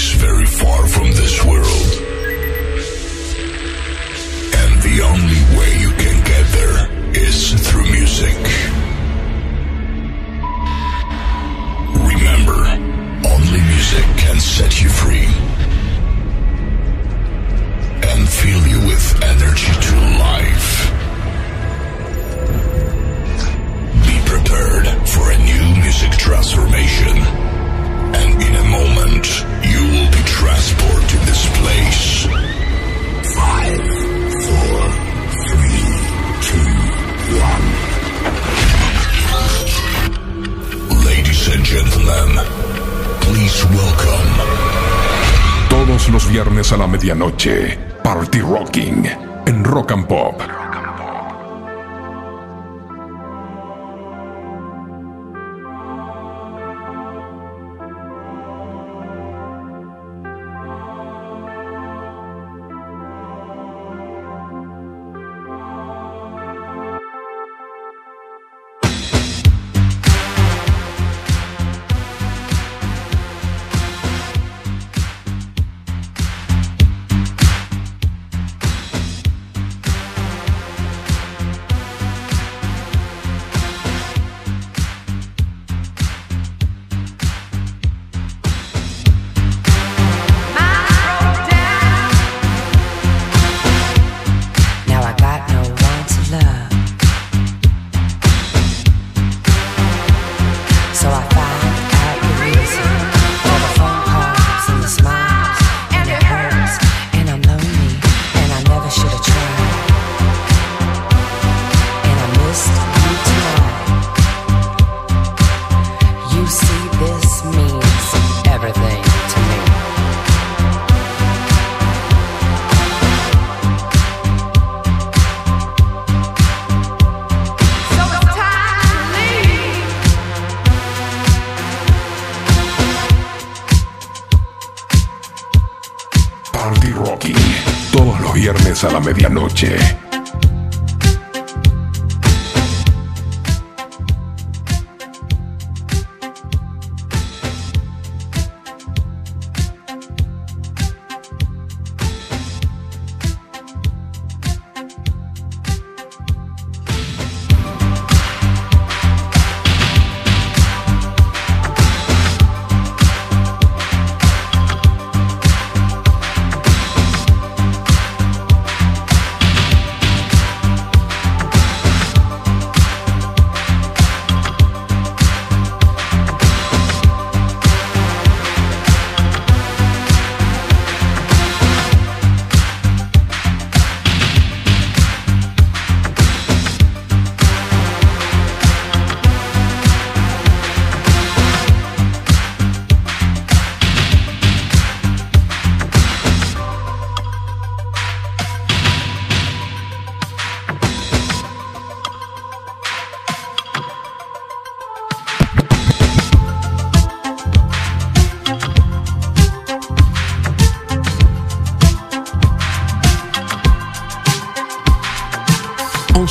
place very far from this world. And the only way you can get there is through music. Remember, only music can set you free and fill you with energy to life. Be prepared for a new music transformation. And in a moment, place. Five, four, three, two, one. Ladies and gentlemen, please welcome. Todos los viernes a la medianoche, Party Rocking en Rock and Pop.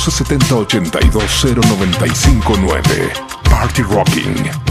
1170 82095 9 Party Rocking.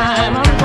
time.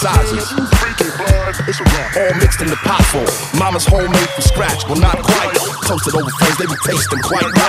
sizes. All mixed in the pot form. Mama's homemade from scratch, well not quite. Toasted over friends, they be tasting quite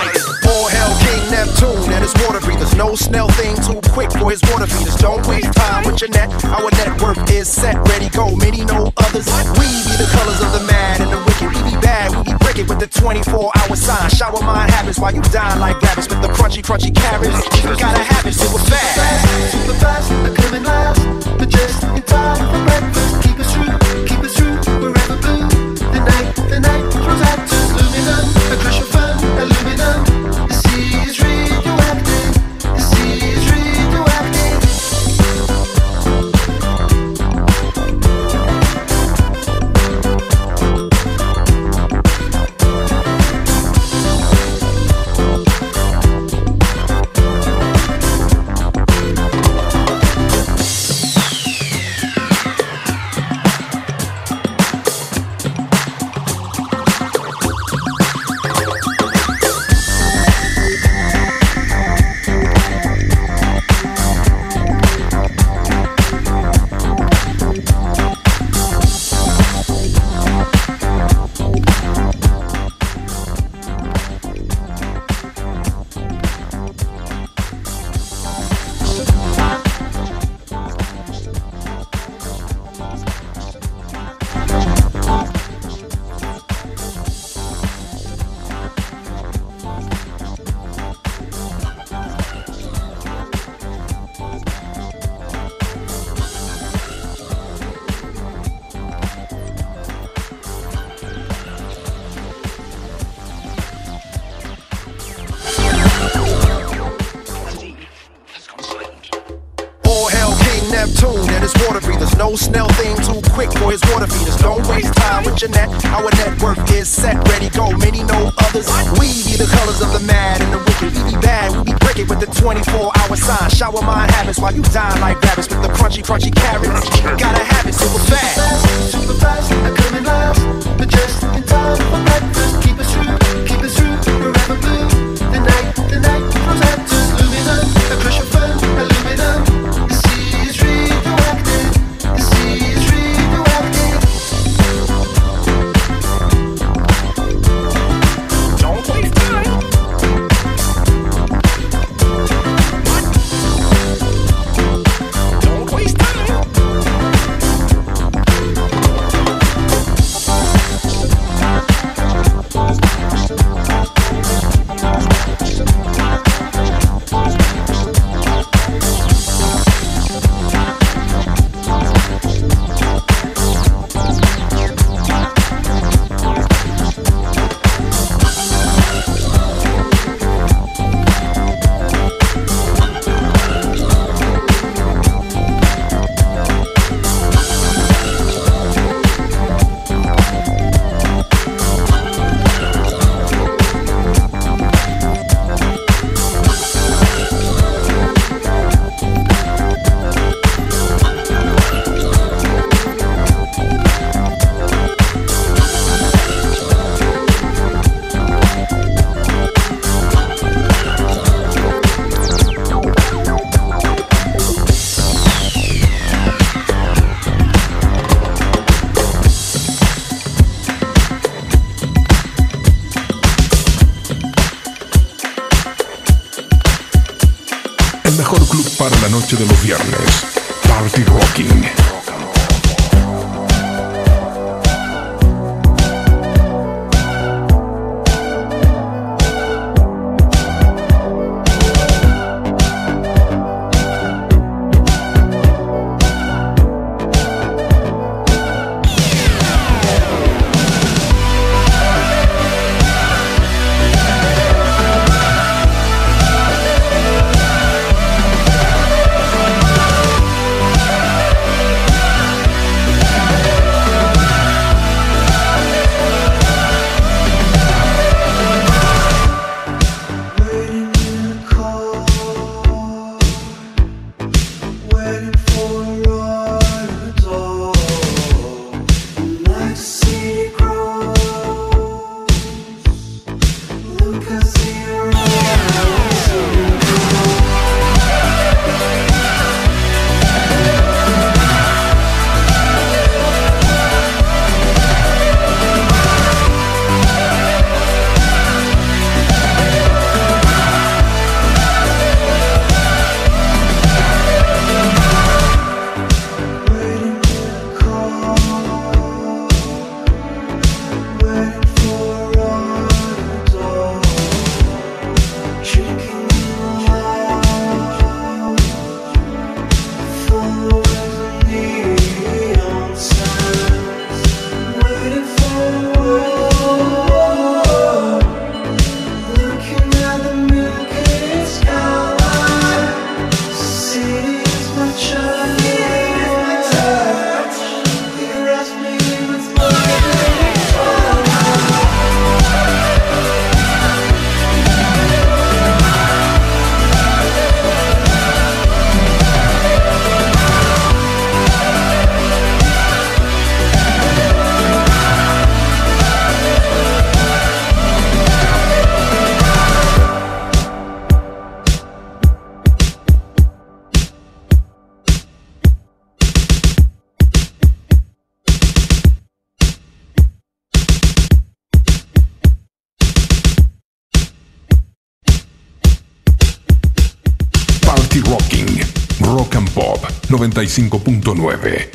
95.9.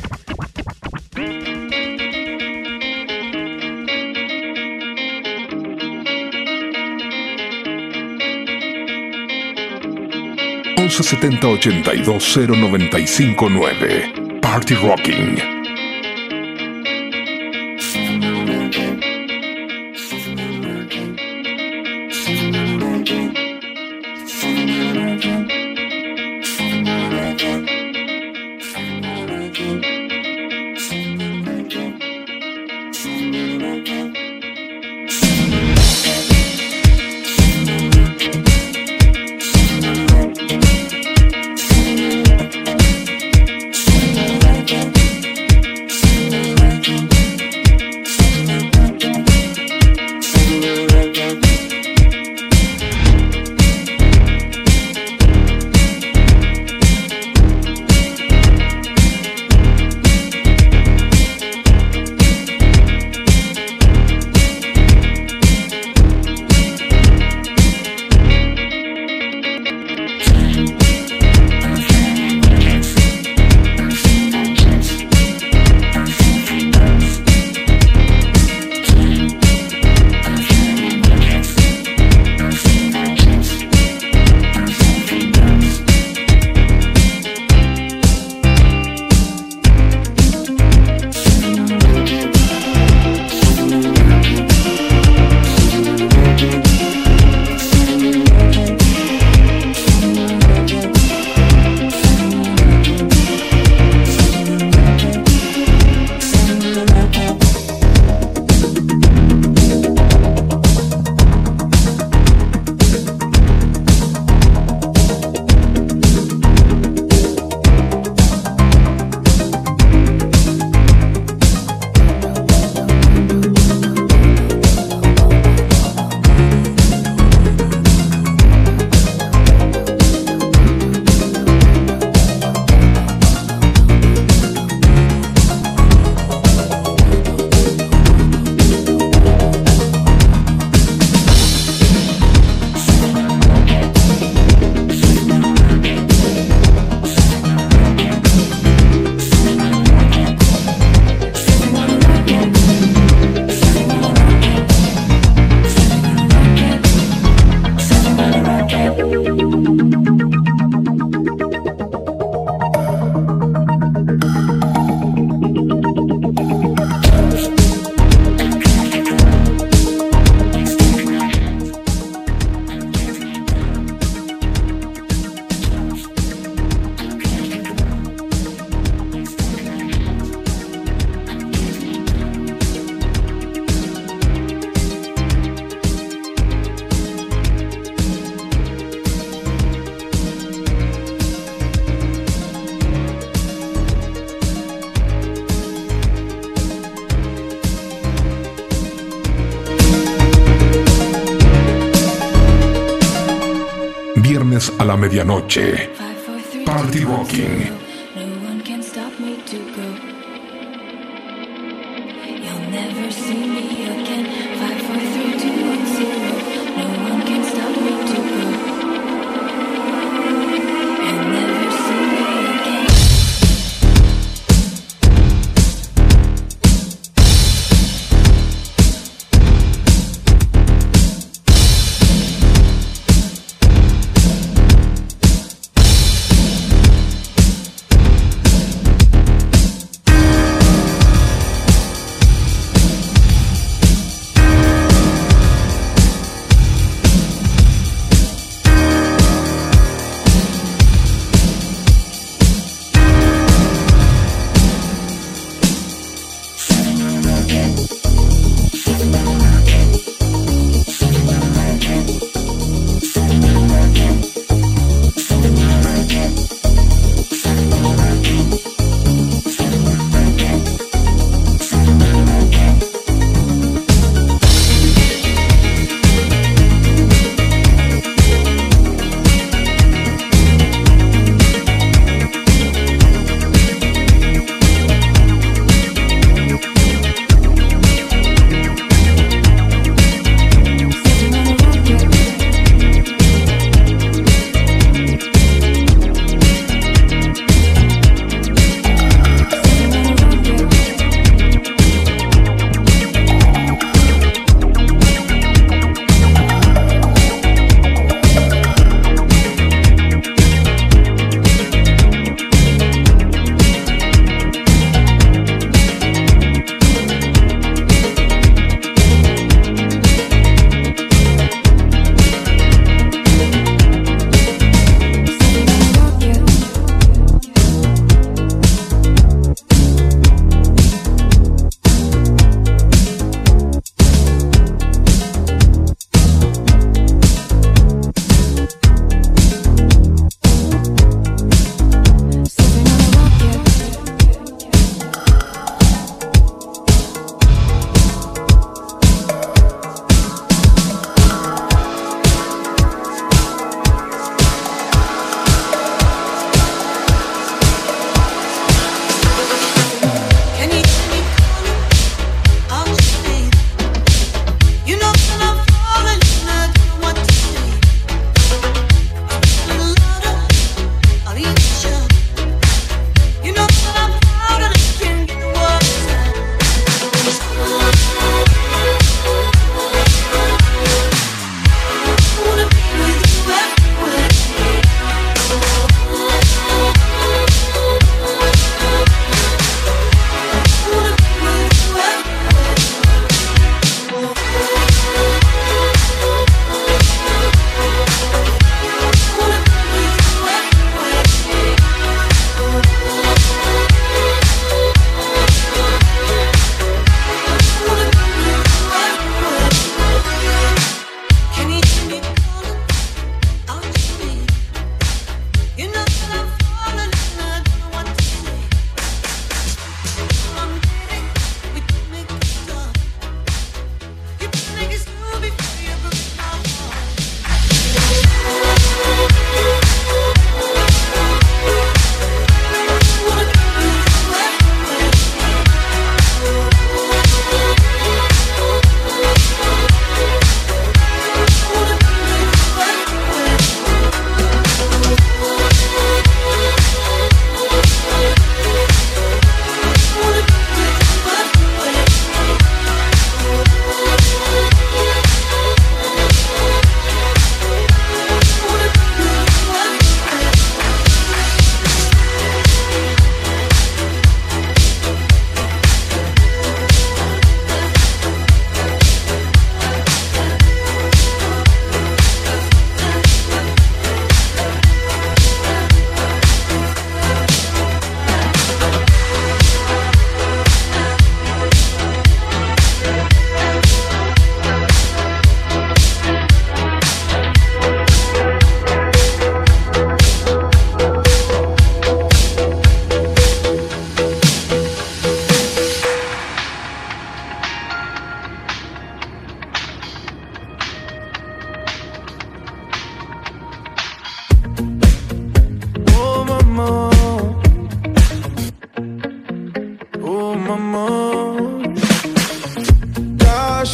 setenta ochenta y dos cero noventa y cinco nueve Party Rocking medianoche. Party Rocking.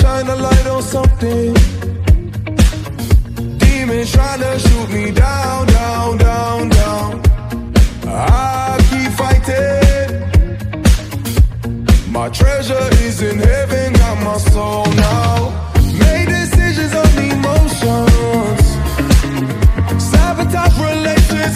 shine a light on something. Demons trying to shoot me down, down, down, down. I keep fighting. My treasure is in heaven, got my soul now. Made decisions on emotions. Sabotage relations,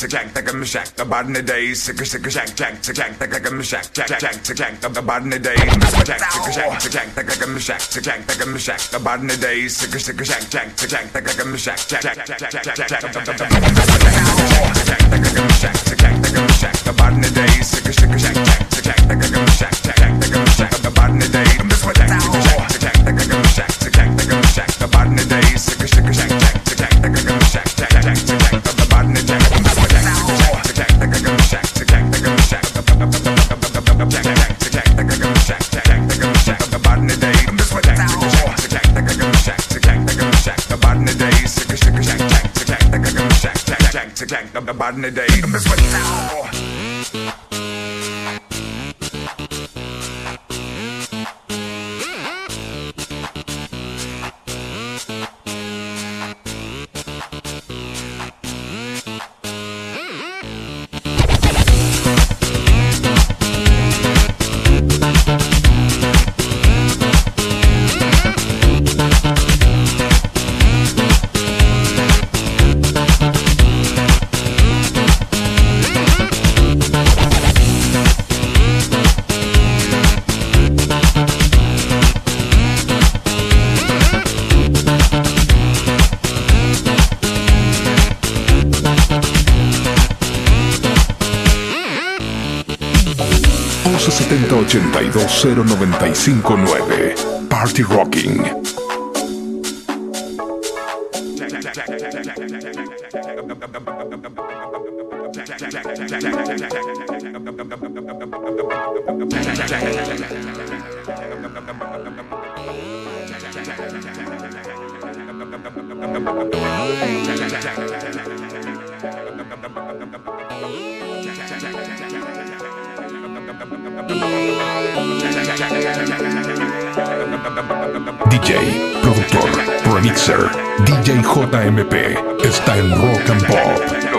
The body the day, sick sick shank shank sick shank like a shack shack shack sick shank the body the day, sick shank sick shank sick shank like a shack sick shank like a shack the body the day, sick sick shank shank sick shank like a shack shack shack shack shack shack shack sick shank like a shack the body the day, sick sick shank back in the day. Miss what 959 Party Rocking. DJ, productor, remixer, DJ JMP está en Rock and Pop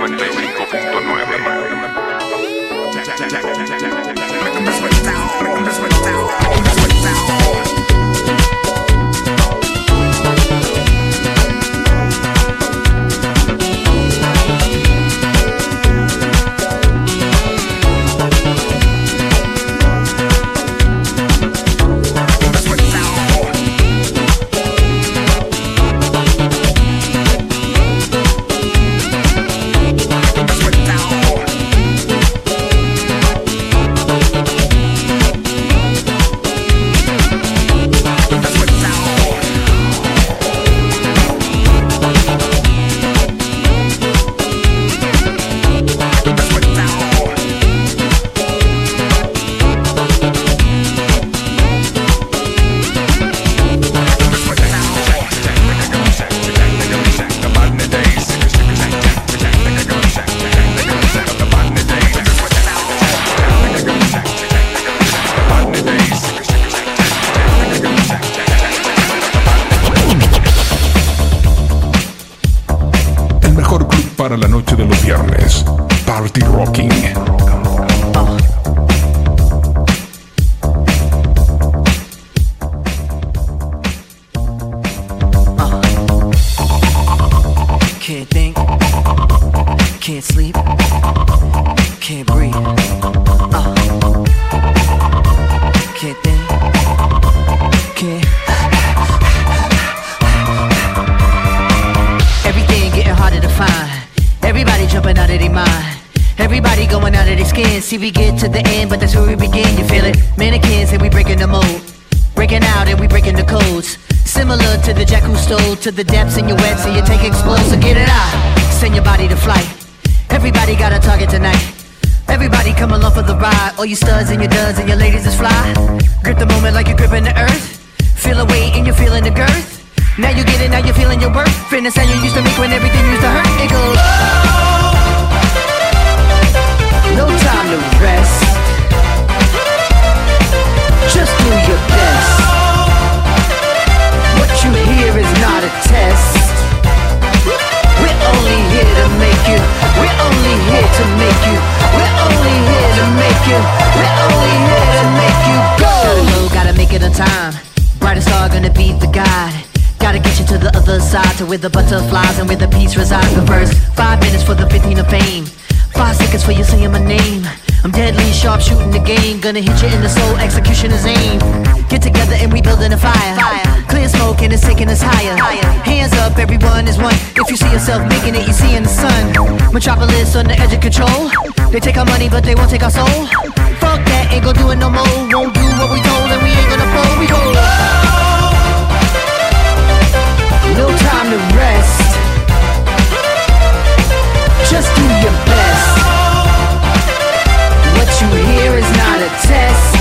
is taking us higher. Hands up, everyone is one. If you see yourself making it, you see in the sun. Metropolis on the edge of control. They take our money, but they won't take our soul. Fuck that, ain't gonna do it no more. Won't do what we told, and we ain't gonna fold. We go low. No time to rest. Just do your best. What you hear is not a test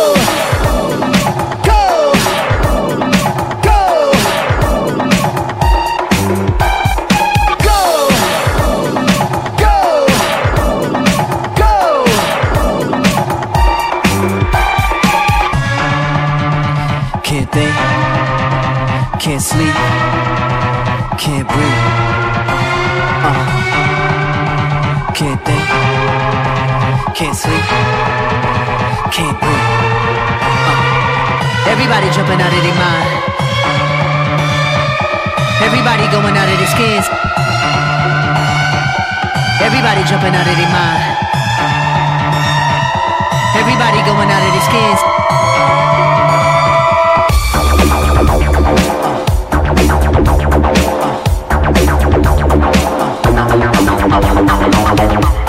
Everybody jumping out of their mind. Everybody going out of their skins. Everybody jumping out of their mind. Everybody going out of their skins. No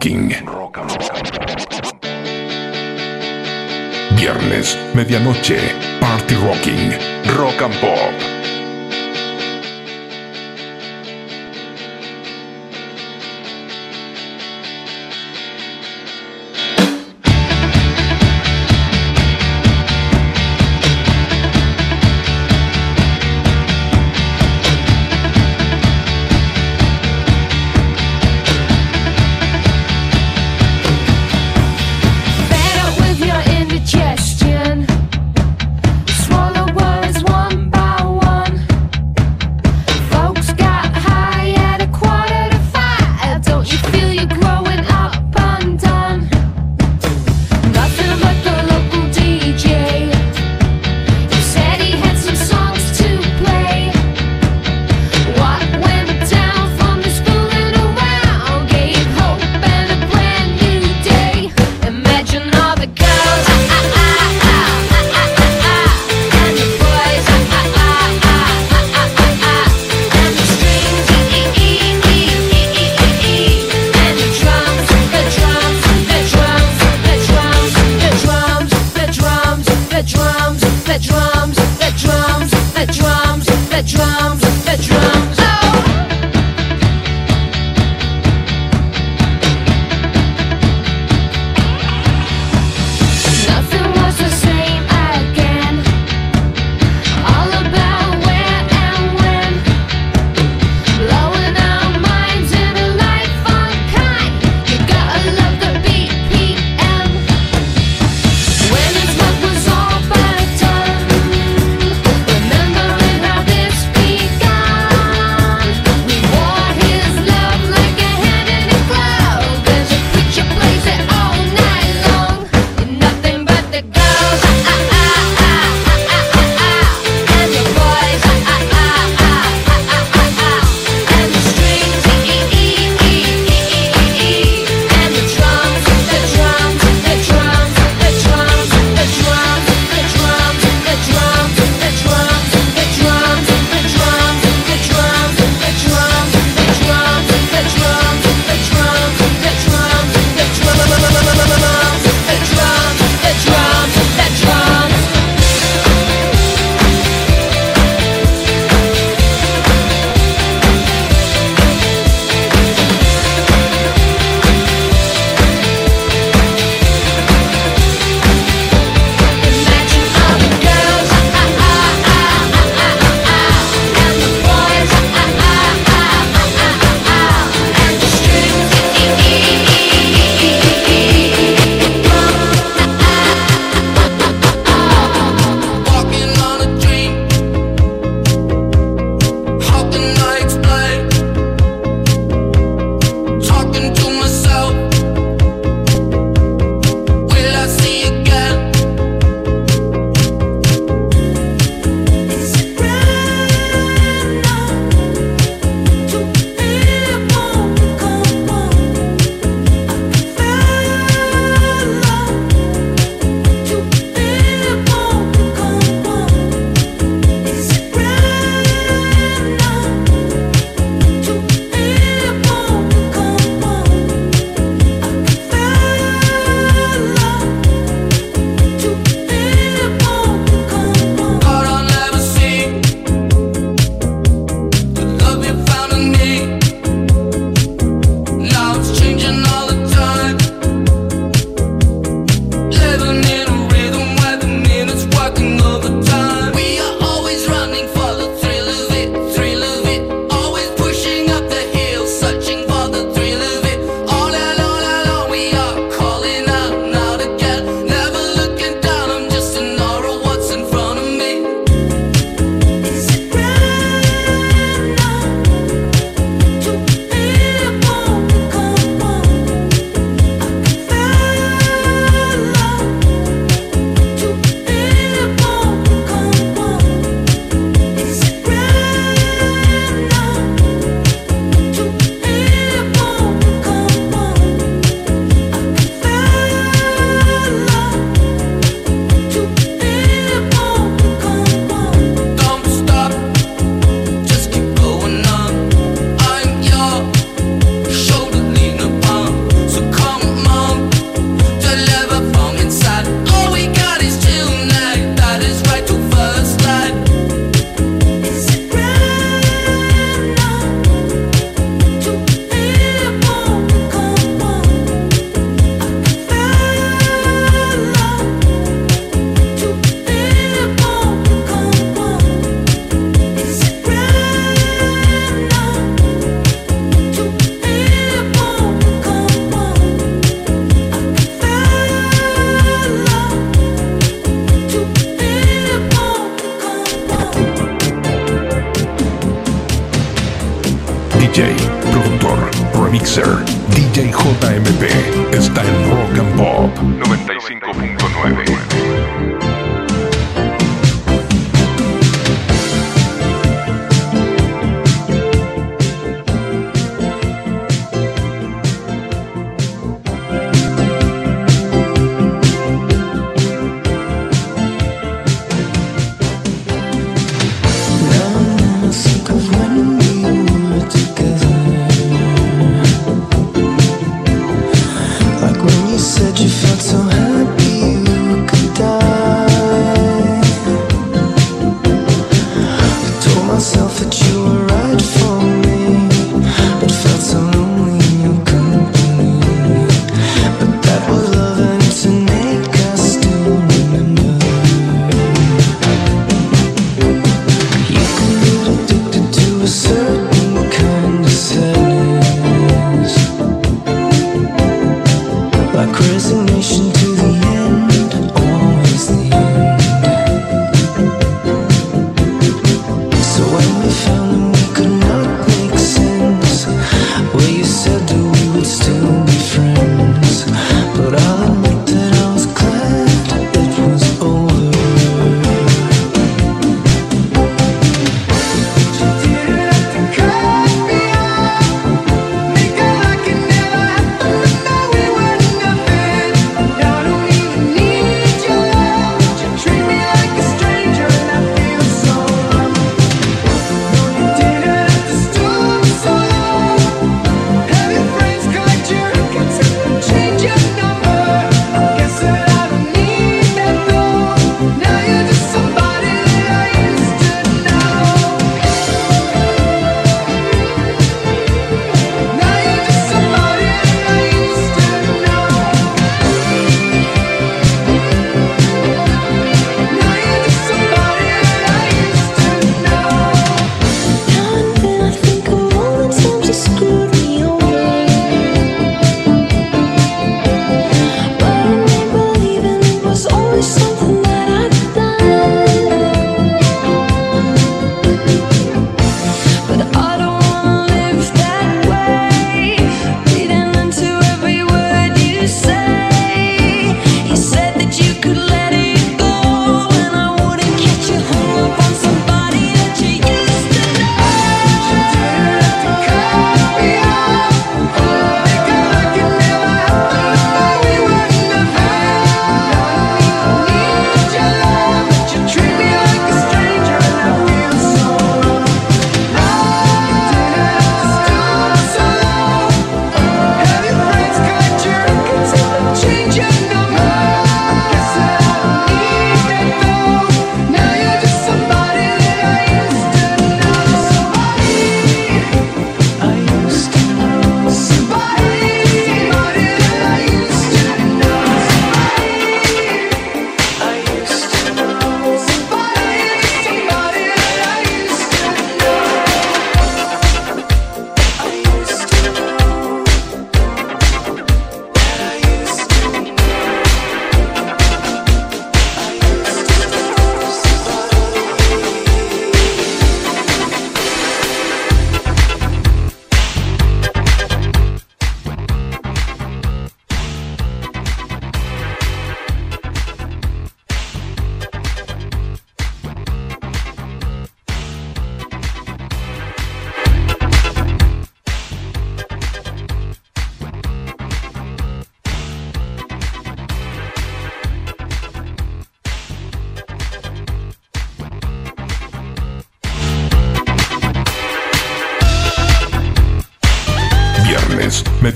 Rocking. Viernes, medianoche. Party Rocking. Rock and Pop.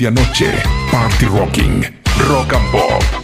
Medianoche, Party Rocking, Rock and Pop.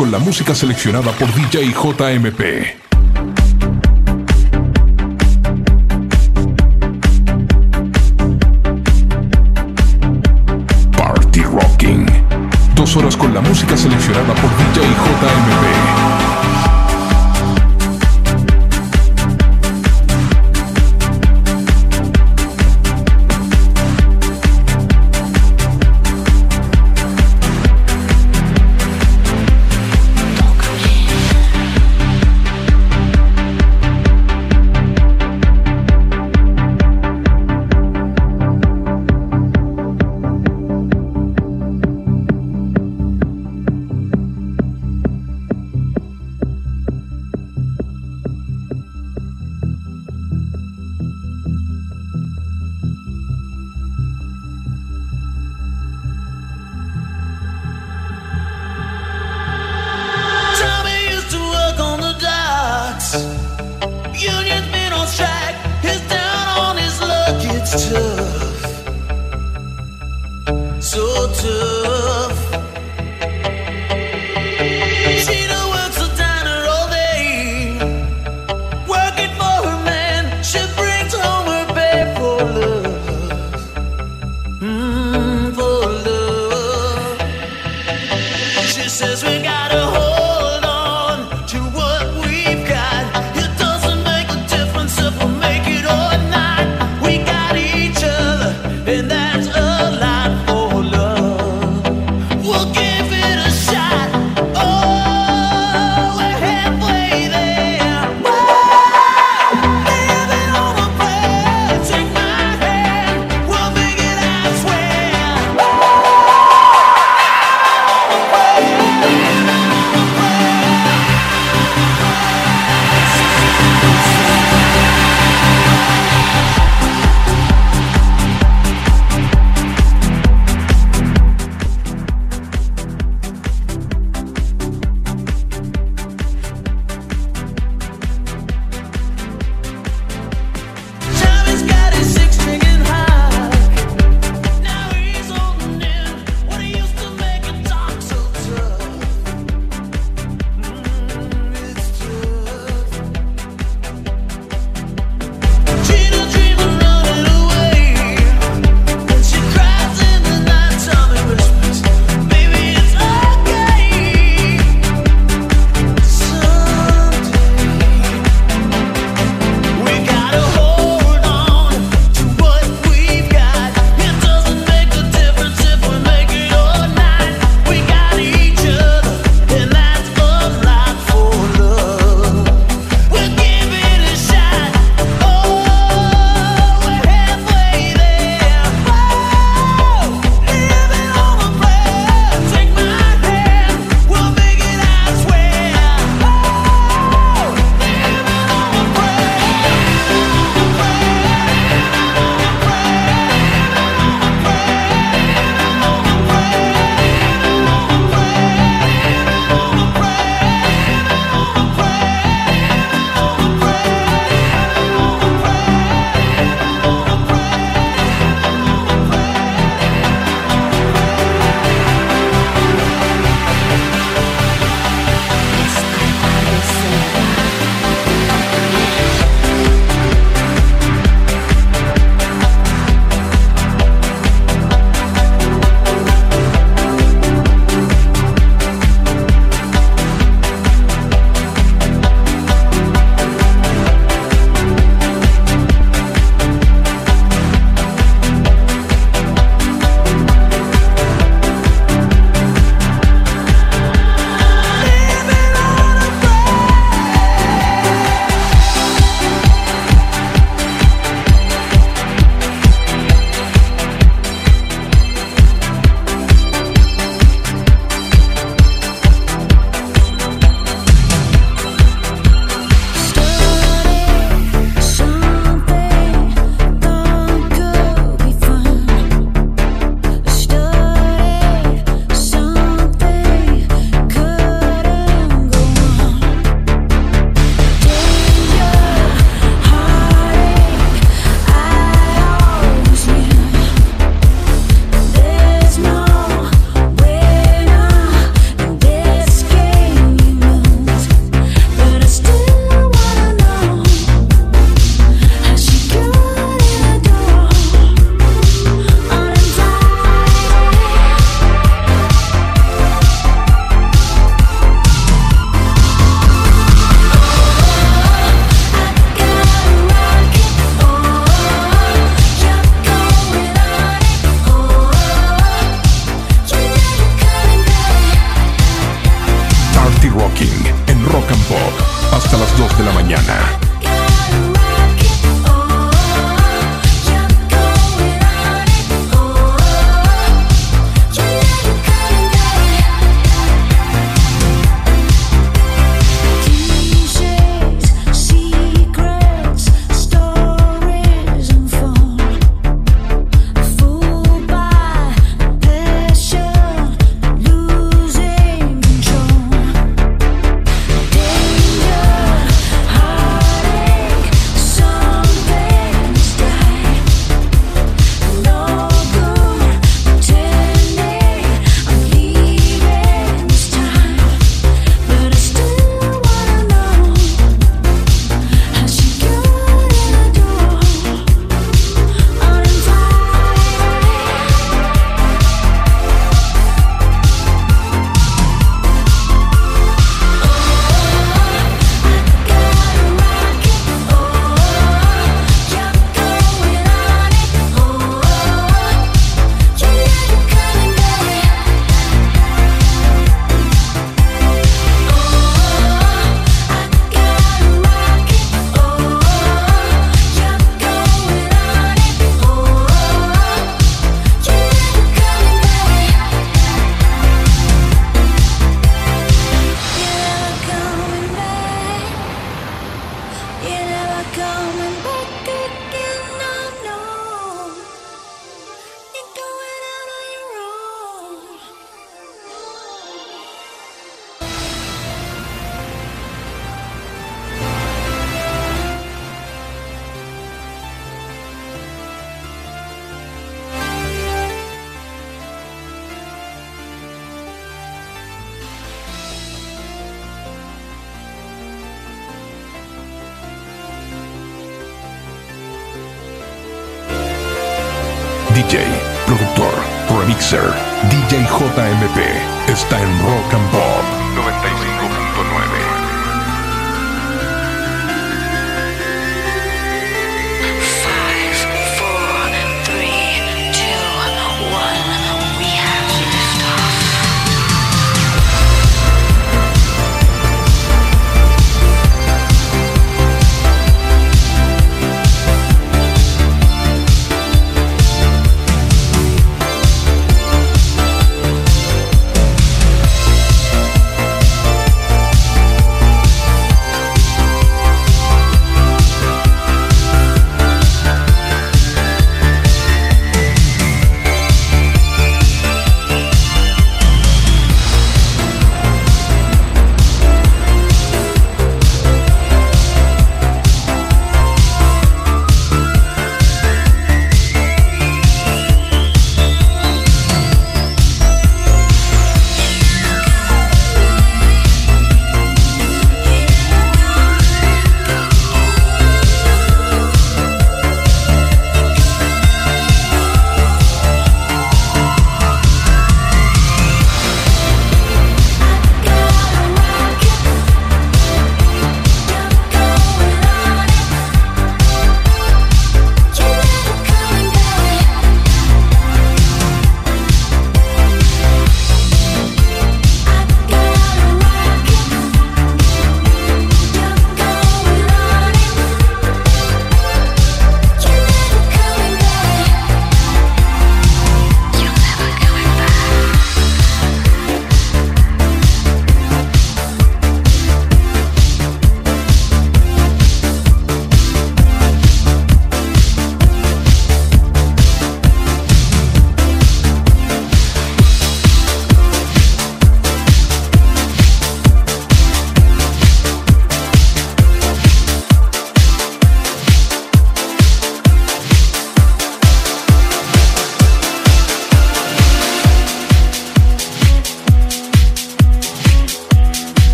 Con la música seleccionada por DJ JMP.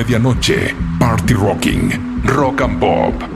Medianoche, Party Rocking, Rock and Pop.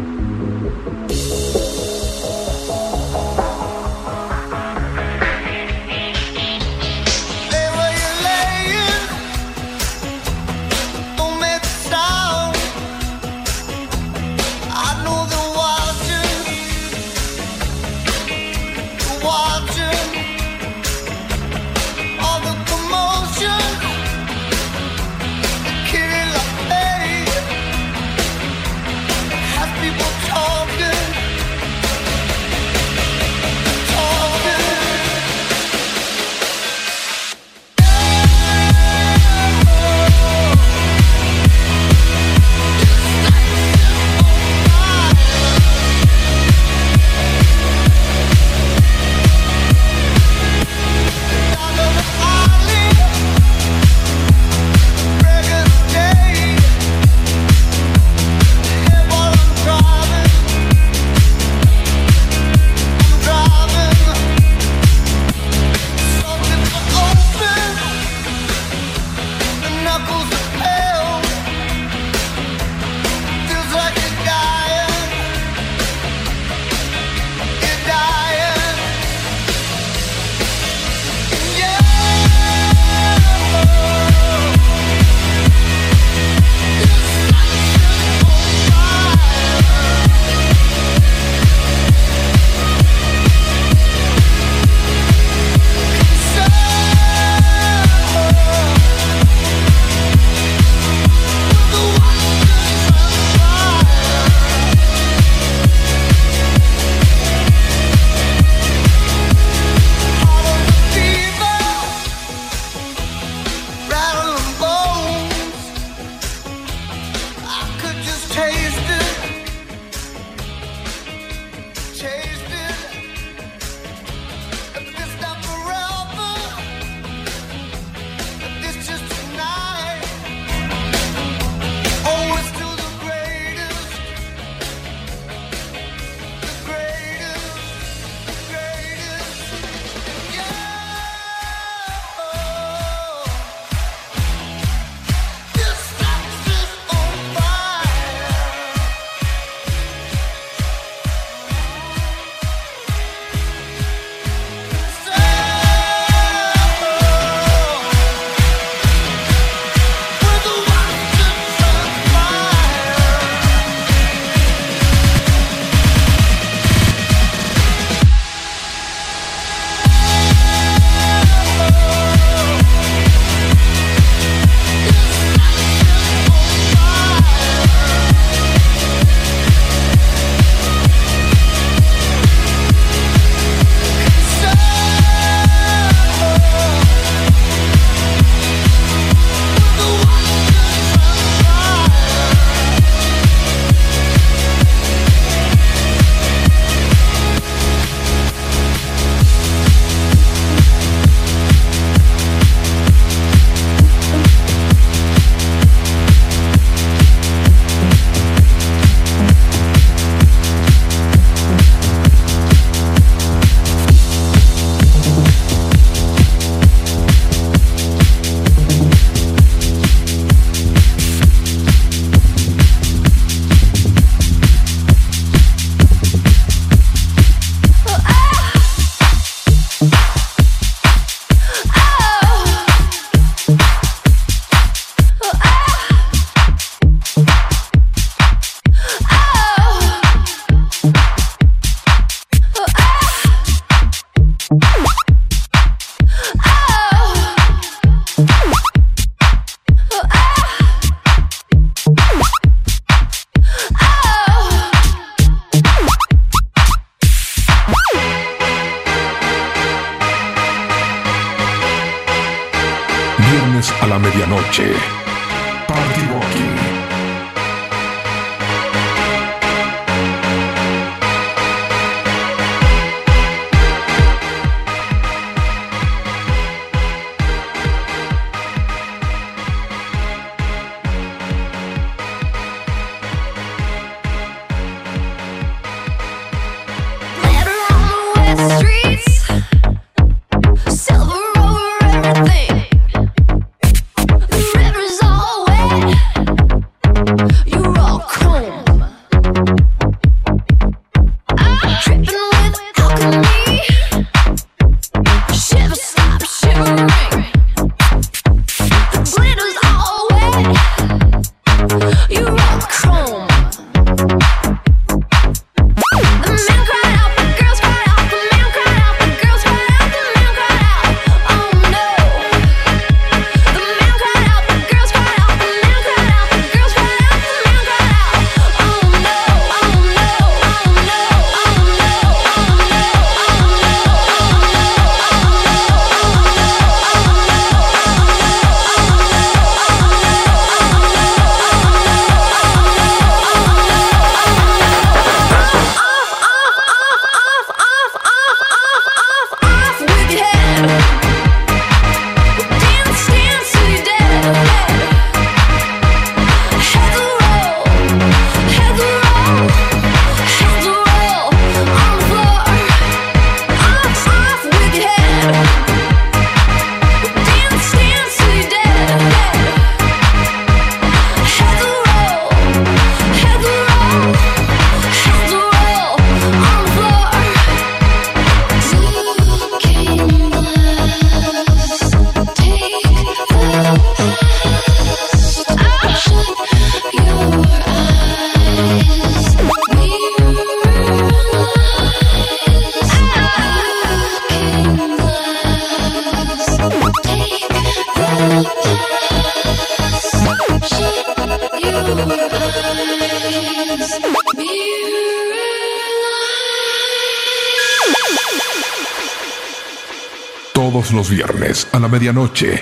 noche.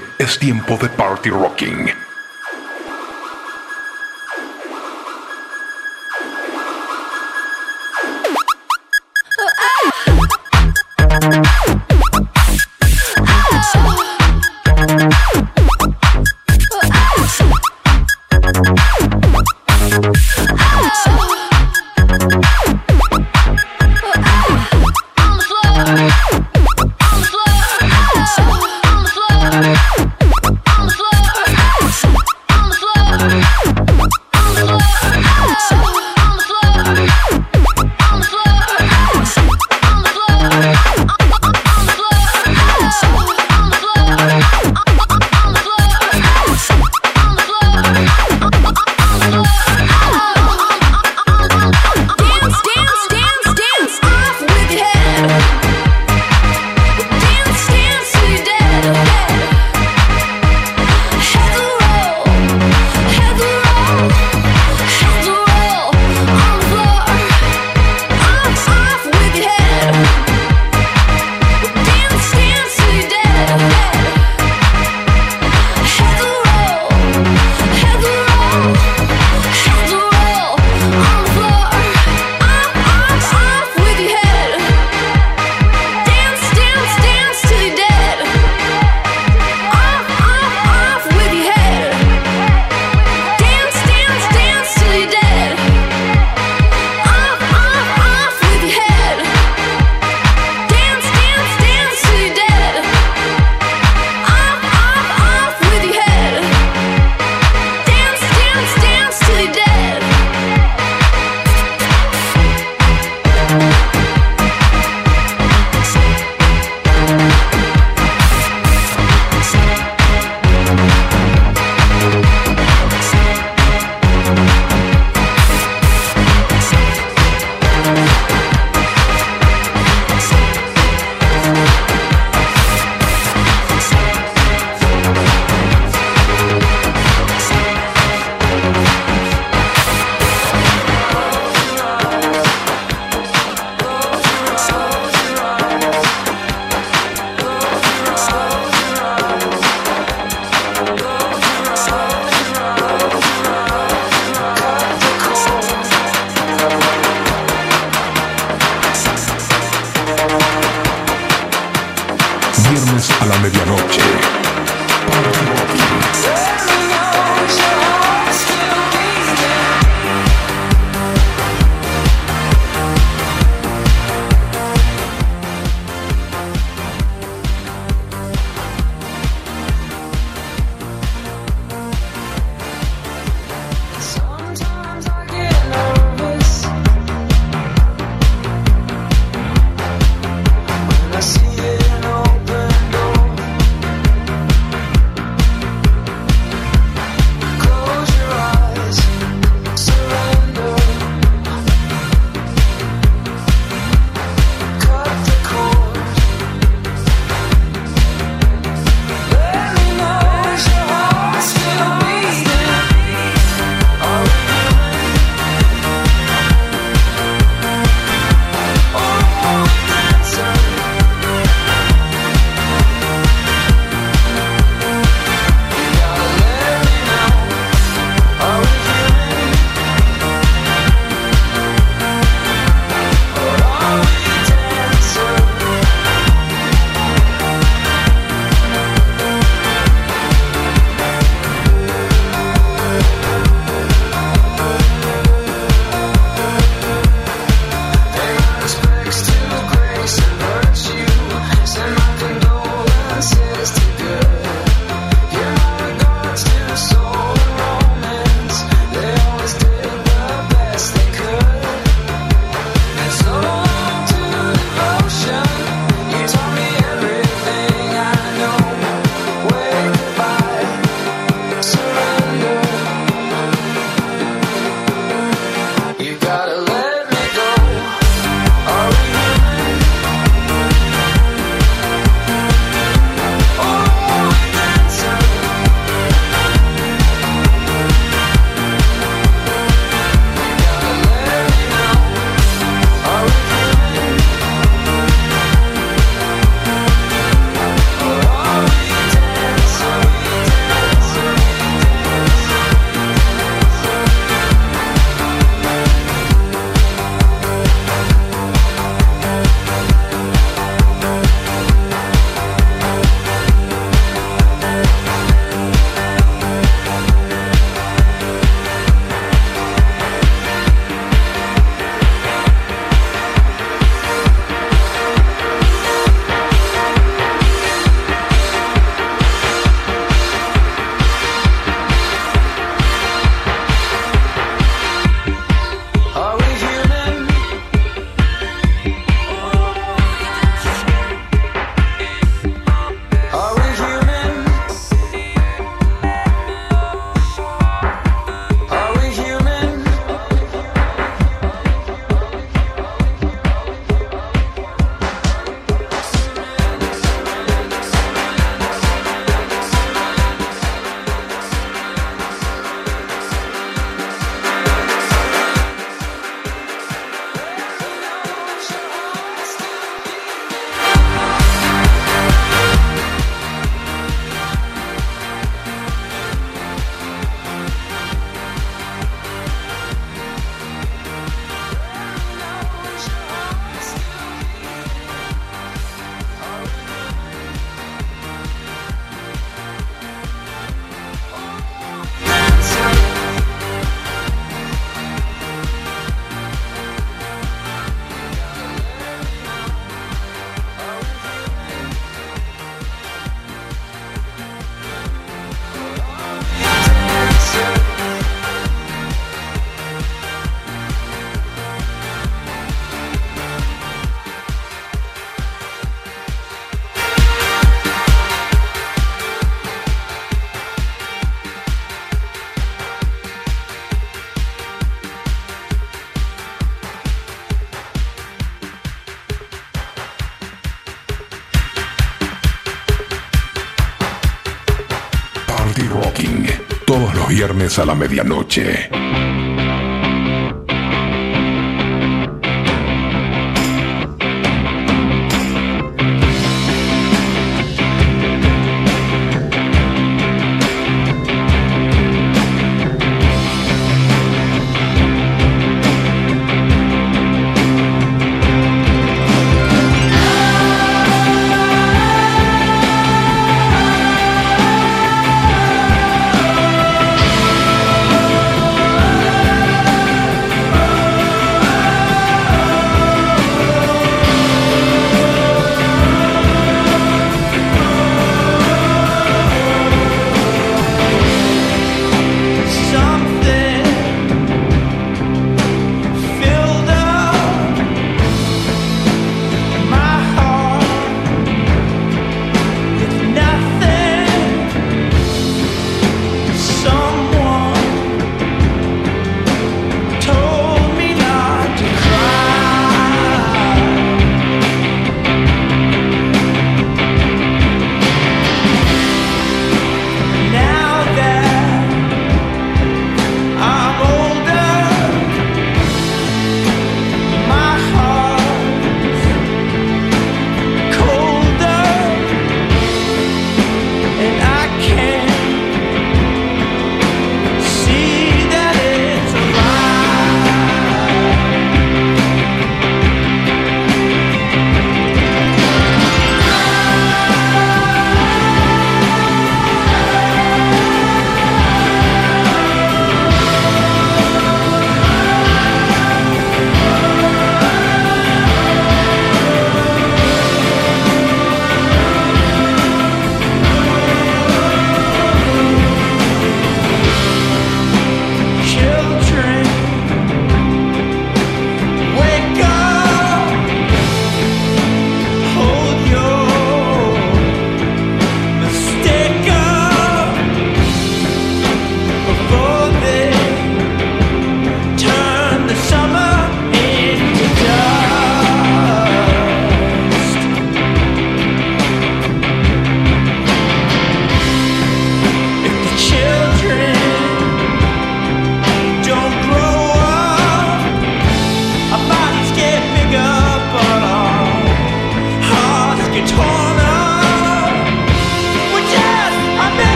Viernes a la medianoche.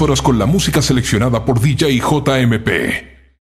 Horas con la música seleccionada por DJ JMP.